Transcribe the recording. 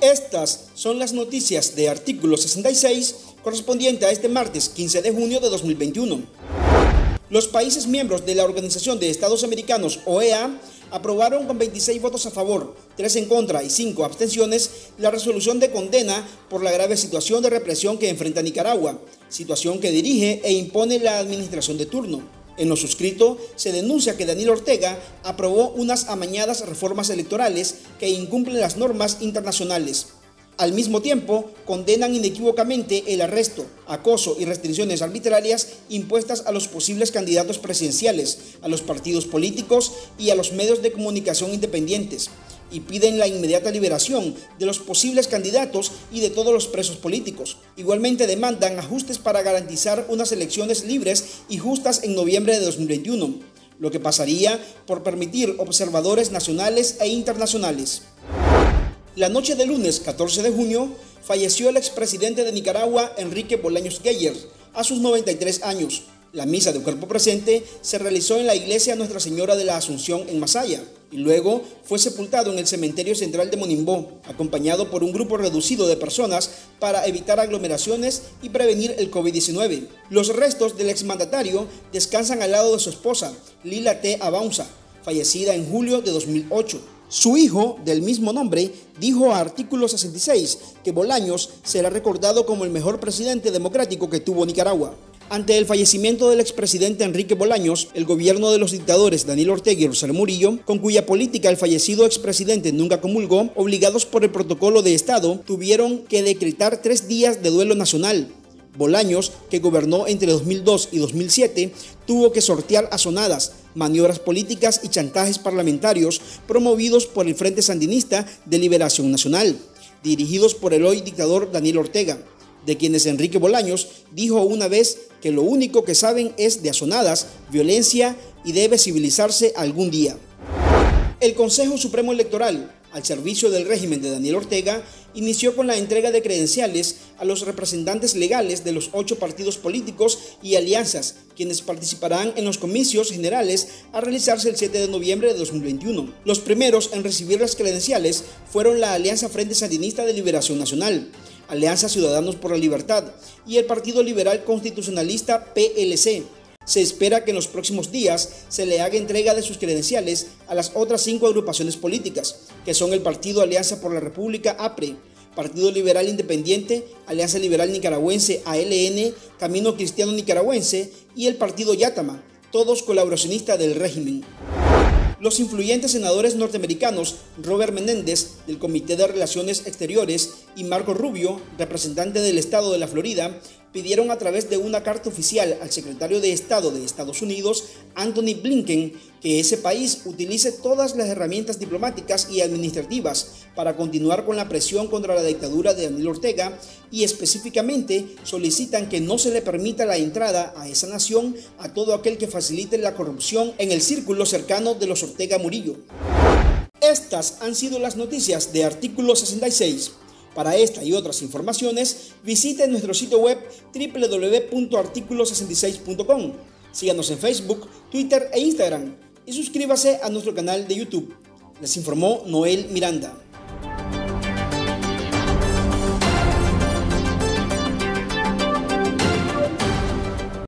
Estas son las noticias de artículo 66 correspondiente a este martes 15 de junio de 2021. Los países miembros de la Organización de Estados Americanos, OEA, aprobaron con 26 votos a favor, 3 en contra y 5 abstenciones la resolución de condena por la grave situación de represión que enfrenta Nicaragua, situación que dirige e impone la administración de turno. En lo suscrito se denuncia que Daniel Ortega aprobó unas amañadas reformas electorales que incumplen las normas internacionales. Al mismo tiempo, condenan inequívocamente el arresto, acoso y restricciones arbitrarias impuestas a los posibles candidatos presidenciales, a los partidos políticos y a los medios de comunicación independientes, y piden la inmediata liberación de los posibles candidatos y de todos los presos políticos. Igualmente demandan ajustes para garantizar unas elecciones libres y justas en noviembre de 2021, lo que pasaría por permitir observadores nacionales e internacionales. La noche del lunes 14 de junio falleció el expresidente de Nicaragua, Enrique Bolaños Geyer, a sus 93 años. La misa de cuerpo presente se realizó en la iglesia Nuestra Señora de la Asunción en Masaya y luego fue sepultado en el cementerio central de Monimbó, acompañado por un grupo reducido de personas para evitar aglomeraciones y prevenir el COVID-19. Los restos del exmandatario descansan al lado de su esposa, Lila T. Abaunza, fallecida en julio de 2008. Su hijo, del mismo nombre, dijo a Artículo 66 que Bolaños será recordado como el mejor presidente democrático que tuvo Nicaragua. Ante el fallecimiento del expresidente Enrique Bolaños, el gobierno de los dictadores Daniel Ortega y Rosario Murillo, con cuya política el fallecido expresidente nunca comulgó, obligados por el protocolo de Estado, tuvieron que decretar tres días de duelo nacional, Bolaños, que gobernó entre 2002 y 2007, tuvo que sortear azonadas, maniobras políticas y chantajes parlamentarios promovidos por el Frente Sandinista de Liberación Nacional, dirigidos por el hoy dictador Daniel Ortega, de quienes Enrique Bolaños dijo una vez que lo único que saben es de azonadas, violencia y debe civilizarse algún día. El Consejo Supremo Electoral al servicio del régimen de Daniel Ortega, inició con la entrega de credenciales a los representantes legales de los ocho partidos políticos y alianzas, quienes participarán en los comicios generales a realizarse el 7 de noviembre de 2021. Los primeros en recibir las credenciales fueron la Alianza Frente Sandinista de Liberación Nacional, Alianza Ciudadanos por la Libertad y el Partido Liberal Constitucionalista PLC se espera que en los próximos días se le haga entrega de sus credenciales a las otras cinco agrupaciones políticas, que son el Partido Alianza por la República APRE, Partido Liberal Independiente, Alianza Liberal Nicaragüense ALN, Camino Cristiano Nicaragüense y el Partido Yatama, todos colaboracionistas del régimen. Los influyentes senadores norteamericanos Robert Menéndez, del Comité de Relaciones Exteriores, y Marco Rubio, representante del Estado de la Florida, pidieron a través de una carta oficial al secretario de Estado de Estados Unidos, Anthony Blinken, que ese país utilice todas las herramientas diplomáticas y administrativas para continuar con la presión contra la dictadura de Daniel Ortega y específicamente solicitan que no se le permita la entrada a esa nación a todo aquel que facilite la corrupción en el círculo cercano de los Ortega Murillo. Estas han sido las noticias de artículo 66. Para esta y otras informaciones, visite nuestro sitio web www.articulo66.com. Síganos en Facebook, Twitter e Instagram y suscríbase a nuestro canal de YouTube. Les informó Noel Miranda.